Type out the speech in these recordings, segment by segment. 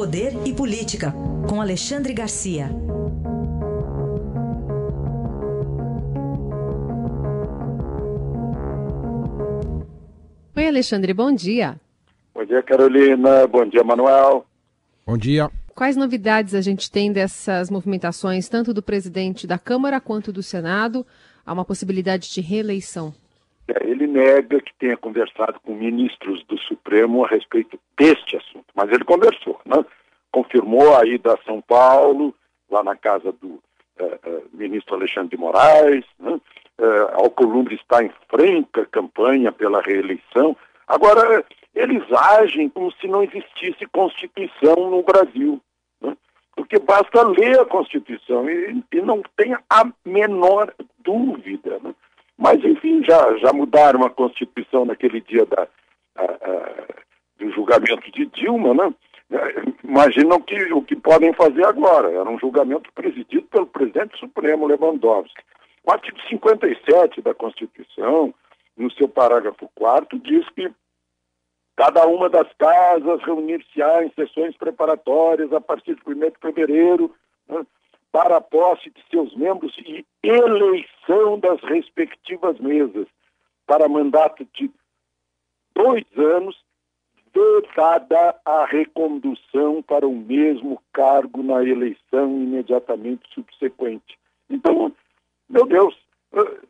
Poder e Política, com Alexandre Garcia. Oi, Alexandre, bom dia. Bom dia, Carolina. Bom dia, Manuel. Bom dia. Quais novidades a gente tem dessas movimentações, tanto do presidente da Câmara quanto do Senado? Há uma possibilidade de reeleição. Ele nega que tenha conversado com ministros do Supremo a respeito deste assunto, mas ele conversou, né? confirmou a ida a São Paulo, lá na casa do uh, uh, ministro Alexandre de Moraes, né? uh, Alcolumbre está em franca campanha pela reeleição. Agora, eles agem como se não existisse Constituição no Brasil. Né? Porque basta ler a Constituição e, e não tem a menor dúvida. Né? Já, já mudaram a Constituição naquele dia da, a, a, do julgamento de Dilma, né? Imaginam que, o que podem fazer agora. Era um julgamento presidido pelo presidente Supremo Lewandowski. O artigo 57 da Constituição, no seu parágrafo 4 diz que cada uma das casas reunir-se-á em sessões preparatórias a partir de 1 de fevereiro né, para a posse de seus membros e eleição das respectivas mesas para mandato de dois anos vedada a recondução para o mesmo cargo na eleição imediatamente subsequente. Então, meu Deus, eh,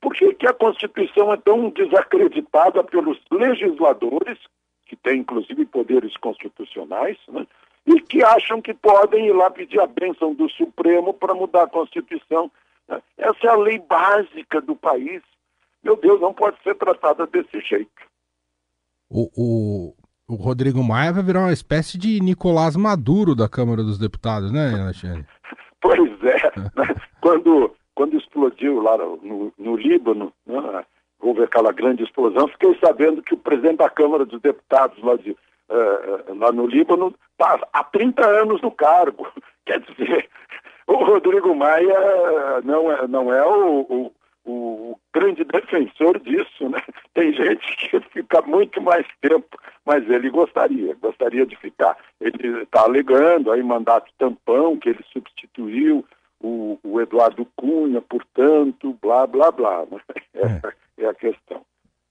por que, que a Constituição é tão desacreditada pelos legisladores, que têm inclusive poderes constitucionais, né, e que acham que podem ir lá pedir a bênção do Supremo para mudar a Constituição? Essa é a lei básica do país. Meu Deus, não pode ser tratada desse jeito. O, o, o Rodrigo Maia vai virar uma espécie de Nicolás Maduro da Câmara dos Deputados, né, Alexandre? pois é. Né? quando quando explodiu lá no, no Líbano, né, houve aquela grande explosão, fiquei sabendo que o presidente da Câmara dos Deputados lá, de, uh, lá no Líbano está há 30 anos no cargo. Quer dizer, o Rodrigo Maia não é, não é o, o, o grande defensor disso, né? Tem gente que fica muito mais tempo, mas ele gostaria, gostaria de ficar. Ele está alegando aí mandato tampão que ele substituiu o, o Eduardo Cunha, portanto, blá, blá, blá. Né? Essa é. é a questão.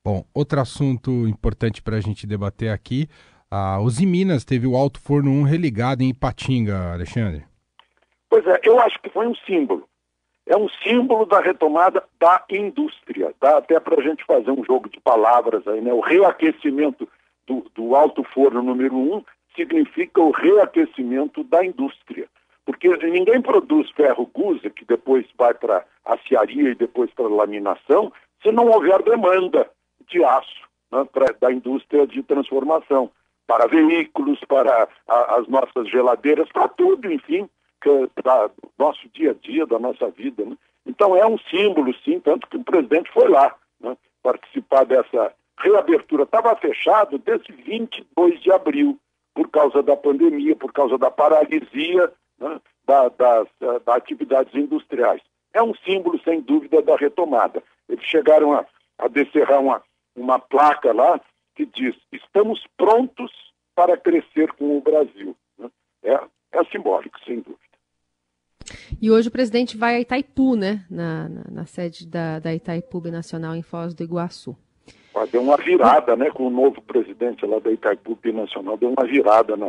Bom, outro assunto importante para a gente debater aqui, a Uzi Minas teve o Alto Forno 1 religado em Ipatinga, Alexandre. Pois é, eu acho que foi um símbolo. É um símbolo da retomada da indústria. Dá até para a gente fazer um jogo de palavras aí, né? O reaquecimento do, do alto forno número 1 significa o reaquecimento da indústria. Porque ninguém produz ferro gusa, que depois vai para aciaria e depois para laminação, se não houver demanda de aço né, pra, da indústria de transformação. Para veículos, para a, as nossas geladeiras, para tudo, enfim, para o nosso dia a dia, da nossa vida. Né? Então é um símbolo, sim, tanto que o presidente foi lá né, participar dessa reabertura. Estava fechado desde 22 de abril, por causa da pandemia, por causa da paralisia né, da, das, das atividades industriais. É um símbolo, sem dúvida, da retomada. Eles chegaram a, a descerrar uma, uma placa lá que diz: estamos prontos para crescer com o Brasil. Né? É, é simbólico, sem dúvida. E hoje o presidente vai a Itaipu, né? Na, na, na sede da, da Itaipu Nacional em Foz do Iguaçu. Deu uma virada, né? Com o novo presidente lá da Itaipu Nacional, deu uma virada na,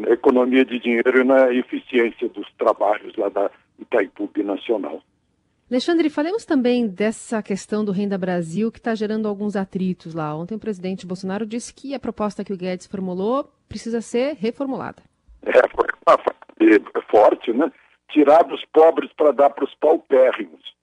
na economia de dinheiro e na eficiência dos trabalhos lá da Itaipu Nacional. Alexandre, falemos também dessa questão do Renda Brasil que está gerando alguns atritos lá. Ontem o presidente Bolsonaro disse que a proposta que o Guedes formulou precisa ser reformulada. É, frase forte, né? Tirar dos pobres para dar para os paupérrimos.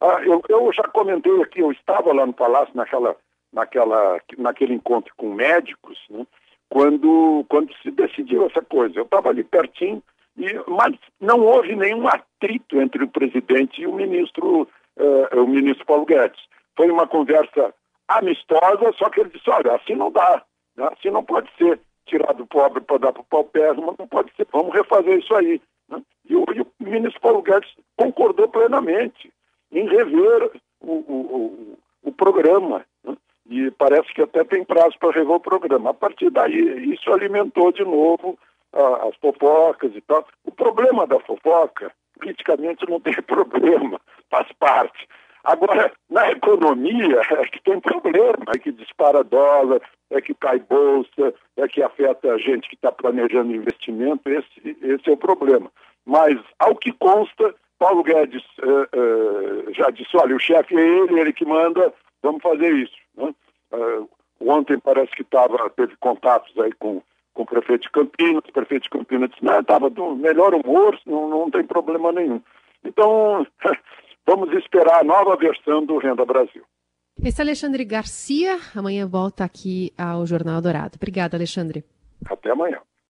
Ah, eu, eu já comentei aqui, eu estava lá no Palácio naquela, naquela, naquele encontro com médicos, né? quando, quando se decidiu essa coisa. Eu estava ali pertinho, e, mas não houve nenhum atrito entre o presidente e o ministro, uh, o ministro Paulo Guedes. Foi uma conversa amistosa, só que ele disse, olha, assim não dá, né? assim não pode ser tirar do pobre para dar para o paupérrimo, não pode ser, vamos refazer isso aí. Né? E, o, e, o, ministro Paulo Guedes concordou plenamente em rever o, o, o programa. Né? e parece que até tem prazo para rever o programa. A partir daí, isso alimentou de novo as fofocas e tal. O problema da fofoca, politicamente não tem problema, faz parte. Agora, na economia é que tem problema, é que dispara dólar, é que cai bolsa, é que afeta a gente que está planejando investimento, esse, esse é o problema. Mas, ao que consta, Paulo Guedes uh, uh, já disse, olha, o chefe é ele, ele que manda, vamos fazer isso. Né? Uh, ontem parece que tava, teve contatos aí com, com o prefeito de Campinas, o prefeito de Campinas disse, não, estava do melhor humor, não, não tem problema nenhum. Então, vamos esperar a nova versão do Renda Brasil. Esse é Alexandre Garcia, amanhã volta aqui ao Jornal Dourado. Obrigada, Alexandre. Até amanhã.